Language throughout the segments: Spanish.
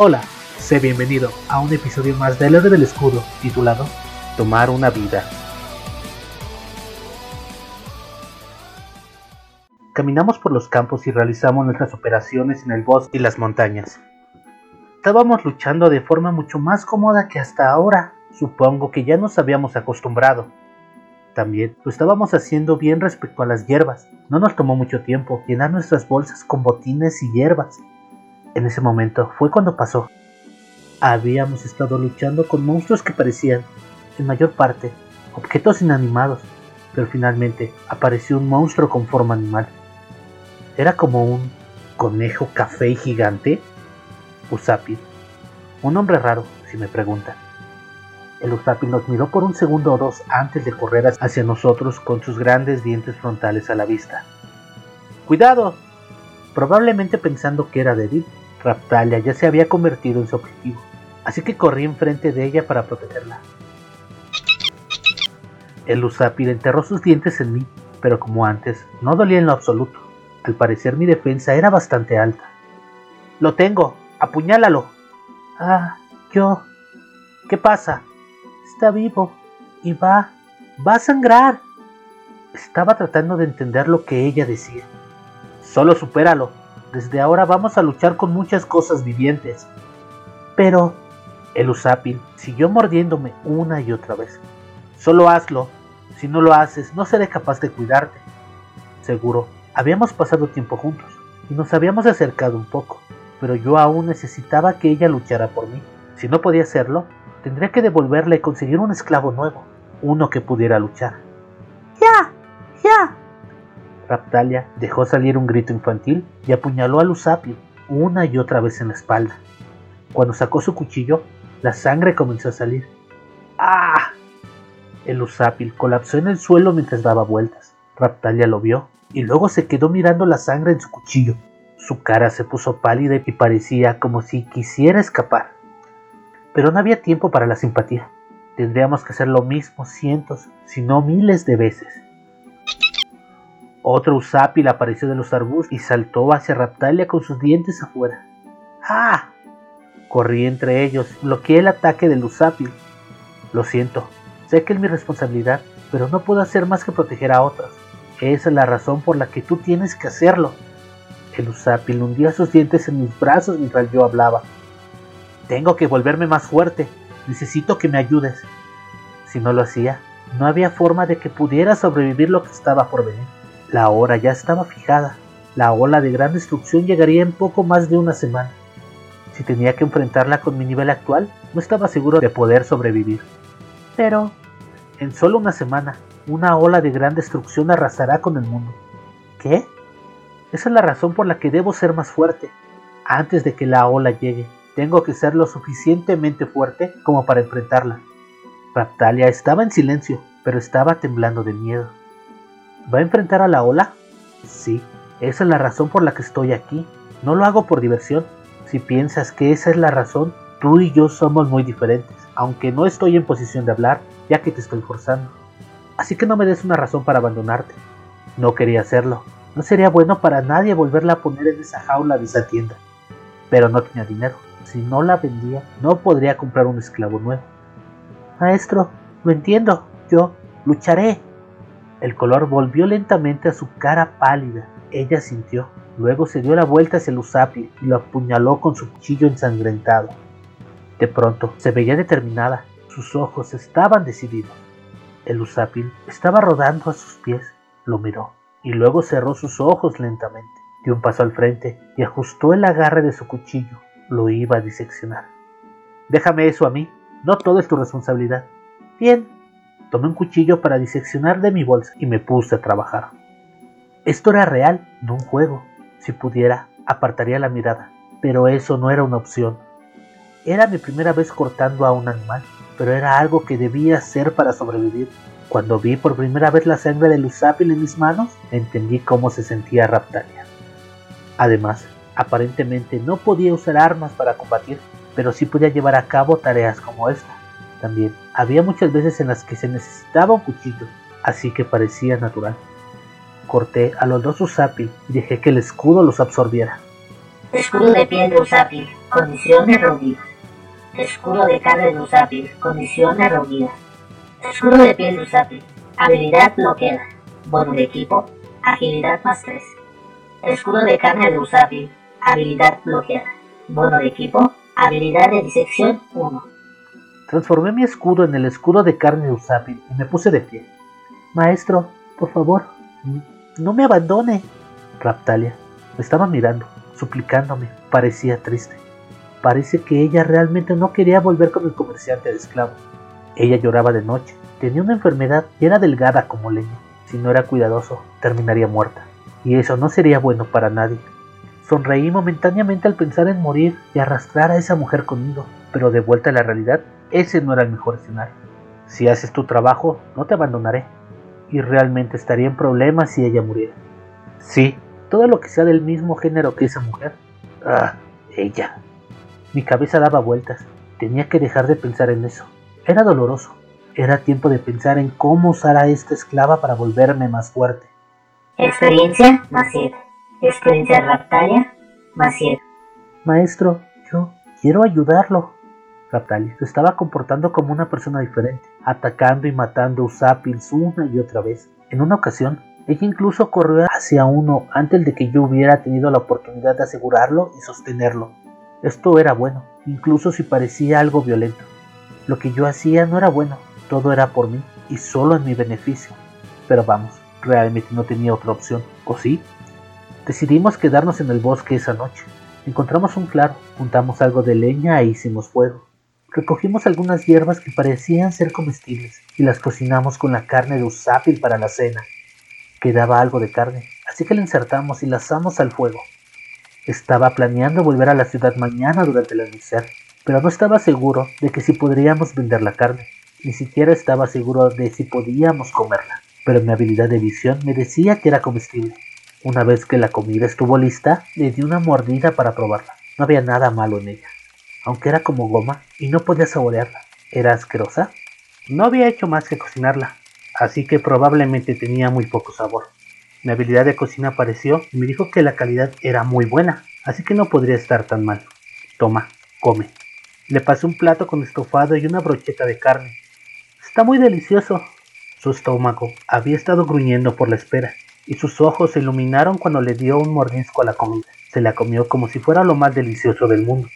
Hola, sé bienvenido a un episodio más del Héroe del Escudo titulado Tomar una vida. Caminamos por los campos y realizamos nuestras operaciones en el bosque y las montañas. Estábamos luchando de forma mucho más cómoda que hasta ahora. Supongo que ya nos habíamos acostumbrado. También lo estábamos haciendo bien respecto a las hierbas. No nos tomó mucho tiempo llenar nuestras bolsas con botines y hierbas. En ese momento fue cuando pasó. Habíamos estado luchando con monstruos que parecían, en mayor parte, objetos inanimados, pero finalmente apareció un monstruo con forma animal. Era como un conejo café y gigante. Usapil. Un hombre raro, si me preguntan. El Usapil nos miró por un segundo o dos antes de correr hacia nosotros con sus grandes dientes frontales a la vista. ¡Cuidado! Probablemente pensando que era débil, Raptalia ya se había convertido en su objetivo, así que corrí enfrente de ella para protegerla. El Usapil enterró sus dientes en mí, pero como antes, no dolía en lo absoluto. Al parecer mi defensa era bastante alta. Lo tengo, apuñálalo. Ah, yo. ¿Qué pasa? Está vivo y va, va a sangrar. Estaba tratando de entender lo que ella decía. Solo supéralo. Desde ahora vamos a luchar con muchas cosas vivientes. Pero el Usapil siguió mordiéndome una y otra vez. Solo hazlo. Si no lo haces, no seré capaz de cuidarte. Seguro, habíamos pasado tiempo juntos y nos habíamos acercado un poco, pero yo aún necesitaba que ella luchara por mí. Si no podía hacerlo, tendría que devolverle y conseguir un esclavo nuevo, uno que pudiera luchar. ¡Ya! Raptalia dejó salir un grito infantil y apuñaló a Usapil una y otra vez en la espalda. Cuando sacó su cuchillo, la sangre comenzó a salir. ¡Ah! El Usapil colapsó en el suelo mientras daba vueltas. Raptalia lo vio y luego se quedó mirando la sangre en su cuchillo. Su cara se puso pálida y parecía como si quisiera escapar. Pero no había tiempo para la simpatía. Tendríamos que hacer lo mismo cientos, si no miles de veces. Otro Usapil apareció de los arbustos y saltó hacia Raptalia con sus dientes afuera. ¡Ah! Corrí entre ellos, bloqueé el ataque del Usapil. Lo siento, sé que es mi responsabilidad, pero no puedo hacer más que proteger a otros. Esa es la razón por la que tú tienes que hacerlo. El Usapil hundía sus dientes en mis brazos mientras yo hablaba. Tengo que volverme más fuerte. Necesito que me ayudes. Si no lo hacía, no había forma de que pudiera sobrevivir lo que estaba por venir. La hora ya estaba fijada. La ola de gran destrucción llegaría en poco más de una semana. Si tenía que enfrentarla con mi nivel actual, no estaba seguro de poder sobrevivir. Pero, en solo una semana, una ola de gran destrucción arrasará con el mundo. ¿Qué? Esa es la razón por la que debo ser más fuerte. Antes de que la ola llegue, tengo que ser lo suficientemente fuerte como para enfrentarla. Raptalia estaba en silencio, pero estaba temblando de miedo. ¿Va a enfrentar a la ola? Sí, esa es la razón por la que estoy aquí. No lo hago por diversión. Si piensas que esa es la razón, tú y yo somos muy diferentes, aunque no estoy en posición de hablar, ya que te estoy forzando. Así que no me des una razón para abandonarte. No quería hacerlo. No sería bueno para nadie volverla a poner en esa jaula de esa tienda. Pero no tenía dinero. Si no la vendía, no podría comprar un esclavo nuevo. Maestro, lo entiendo. Yo lucharé. El color volvió lentamente a su cara pálida. Ella sintió. Luego se dio la vuelta hacia el Usapil y lo apuñaló con su cuchillo ensangrentado. De pronto se veía determinada. Sus ojos estaban decididos. El Usapil estaba rodando a sus pies. Lo miró y luego cerró sus ojos lentamente. Dio un paso al frente y ajustó el agarre de su cuchillo. Lo iba a diseccionar. Déjame eso a mí. No todo es tu responsabilidad. Bien. Tomé un cuchillo para diseccionar de mi bolsa y me puse a trabajar. Esto era real, no un juego. Si pudiera, apartaría la mirada, pero eso no era una opción. Era mi primera vez cortando a un animal, pero era algo que debía hacer para sobrevivir. Cuando vi por primera vez la sangre de Lusapil en mis manos, entendí cómo se sentía Raptalia. Además, aparentemente no podía usar armas para combatir, pero sí podía llevar a cabo tareas como esta. También había muchas veces en las que se necesitaba un cuchillo, así que parecía natural. Corté a los dos Usapil y dejé que el escudo los absorbiera. Escudo de piel de Usapil, condición errónea. Escudo de carne de Usapil, condición errónea. Escudo de piel de Usapil, habilidad bloqueada. Bono de equipo, agilidad más 3. Escudo de carne de Usapil, habilidad bloqueada. Bono de equipo, habilidad de disección 1. Transformé mi escudo en el escudo de carne de Usapil y me puse de pie. Maestro, por favor, no me abandone. Raptalia me estaba mirando, suplicándome. Parecía triste. Parece que ella realmente no quería volver con el comerciante de esclavos. Ella lloraba de noche, tenía una enfermedad y era delgada como leña. Si no era cuidadoso, terminaría muerta. Y eso no sería bueno para nadie. Sonreí momentáneamente al pensar en morir y arrastrar a esa mujer conmigo, pero de vuelta a la realidad, ese no era el mejor escenario. Si haces tu trabajo, no te abandonaré. Y realmente estaría en problemas si ella muriera. Sí, todo lo que sea del mismo género que esa mujer. Ah, ella. Mi cabeza daba vueltas. Tenía que dejar de pensar en eso. Era doloroso. Era tiempo de pensar en cómo usar a esta esclava para volverme más fuerte. Experiencia más 7. Experiencia raptalia más 7. Maestro, yo quiero ayudarlo. Raptalia se estaba comportando como una persona diferente, atacando y matando Usapils una y otra vez. En una ocasión, ella incluso corrió hacia uno antes de que yo hubiera tenido la oportunidad de asegurarlo y sostenerlo. Esto era bueno, incluso si parecía algo violento. Lo que yo hacía no era bueno, todo era por mí y solo en mi beneficio. Pero vamos, realmente no tenía otra opción, ¿o sí? Decidimos quedarnos en el bosque esa noche. Encontramos un claro, juntamos algo de leña e hicimos fuego. Recogimos algunas hierbas que parecían ser comestibles y las cocinamos con la carne de usápil para la cena. Quedaba algo de carne, así que la insertamos y la asamos al fuego. Estaba planeando volver a la ciudad mañana durante el amanecer, pero no estaba seguro de que si podríamos vender la carne. Ni siquiera estaba seguro de si podíamos comerla, pero mi habilidad de visión me decía que era comestible. Una vez que la comida estuvo lista, le di una mordida para probarla. No había nada malo en ella, aunque era como goma y no podía saborearla. ¿Era asquerosa? No había hecho más que cocinarla, así que probablemente tenía muy poco sabor. Mi habilidad de cocina apareció y me dijo que la calidad era muy buena, así que no podría estar tan mal. Toma, come. Le pasé un plato con estofado y una brocheta de carne. Está muy delicioso. Su estómago había estado gruñendo por la espera, y sus ojos se iluminaron cuando le dio un mordisco a la comida. Se la comió como si fuera lo más delicioso del mundo.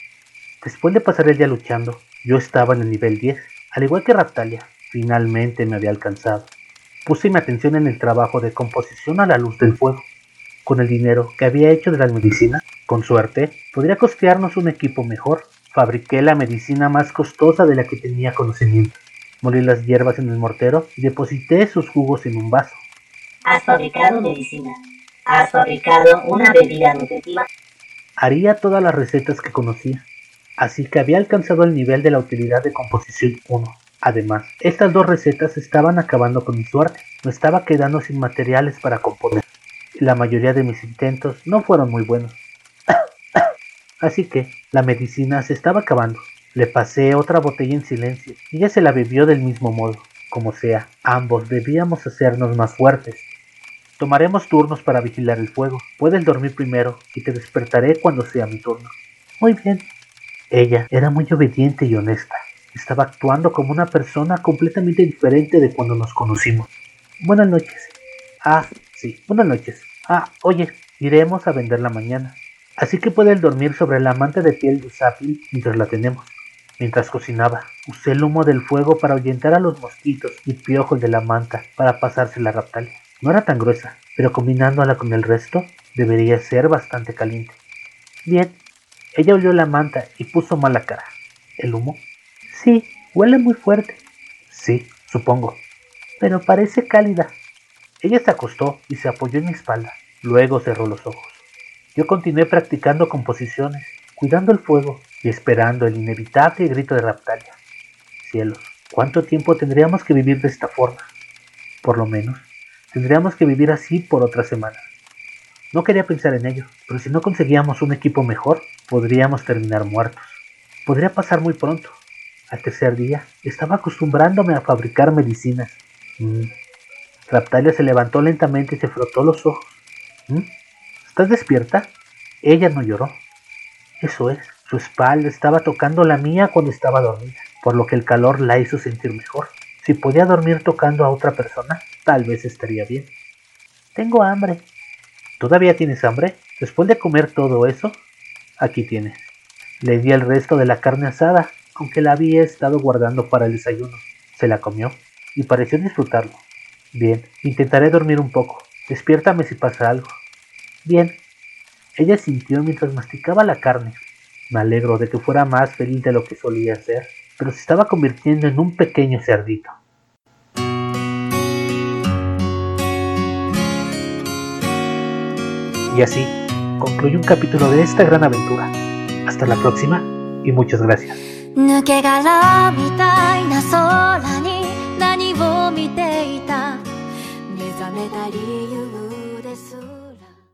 Después de pasar el día luchando, yo estaba en el nivel 10, al igual que Raptalia, Finalmente me había alcanzado. Puse mi atención en el trabajo de composición a la luz del fuego. Con el dinero que había hecho de las medicinas, con suerte, podría costearnos un equipo mejor. Fabriqué la medicina más costosa de la que tenía conocimiento. Molí las hierbas en el mortero y deposité sus jugos en un vaso. Has fabricado medicina. Has fabricado una bebida nutritiva. Haría todas las recetas que conocía, así que había alcanzado el nivel de la utilidad de composición 1. Además, estas dos recetas estaban acabando con mi suerte. Me estaba quedando sin materiales para componer. La mayoría de mis intentos no fueron muy buenos. Así que la medicina se estaba acabando. Le pasé otra botella en silencio y ella se la bebió del mismo modo. Como sea, ambos debíamos hacernos más fuertes. Tomaremos turnos para vigilar el fuego. Puedes dormir primero y te despertaré cuando sea mi turno. Muy bien. Ella era muy obediente y honesta. Estaba actuando como una persona completamente diferente de cuando nos conocimos. Buenas noches. Ah, sí, buenas noches. Ah, oye, iremos a venderla mañana. Así que puedes dormir sobre la manta de piel de sápil mientras la tenemos. Mientras cocinaba, usé el humo del fuego para ahuyentar a los mosquitos y piojos de la manta para pasarse la raptalia. No era tan gruesa, pero combinándola con el resto, debería ser bastante caliente. Bien, ella olió la manta y puso mala cara. El humo Sí, huele muy fuerte. Sí, supongo. Pero parece cálida. Ella se acostó y se apoyó en mi espalda. Luego cerró los ojos. Yo continué practicando composiciones, cuidando el fuego y esperando el inevitable grito de Raptalia. Cielos, ¿cuánto tiempo tendríamos que vivir de esta forma? Por lo menos, tendríamos que vivir así por otra semana. No quería pensar en ello, pero si no conseguíamos un equipo mejor, podríamos terminar muertos. Podría pasar muy pronto, al tercer día, estaba acostumbrándome a fabricar medicinas. Mm. Raptalia se levantó lentamente y se frotó los ojos. Mm. ¿Estás despierta? Ella no lloró. Eso es, su espalda estaba tocando la mía cuando estaba dormida, por lo que el calor la hizo sentir mejor. Si podía dormir tocando a otra persona, tal vez estaría bien. Tengo hambre. ¿Todavía tienes hambre? Después de comer todo eso, aquí tienes. Le di el resto de la carne asada, aunque la había estado guardando para el desayuno. Se la comió y pareció disfrutarlo. Bien, intentaré dormir un poco. Despiértame si pasa algo. Bien. Ella sintió mientras masticaba la carne. Me alegro de que fuera más feliz de lo que solía ser, pero se estaba convirtiendo en un pequeño cerdito. Y así concluye un capítulo de esta gran aventura. Hasta la próxima y muchas gracias.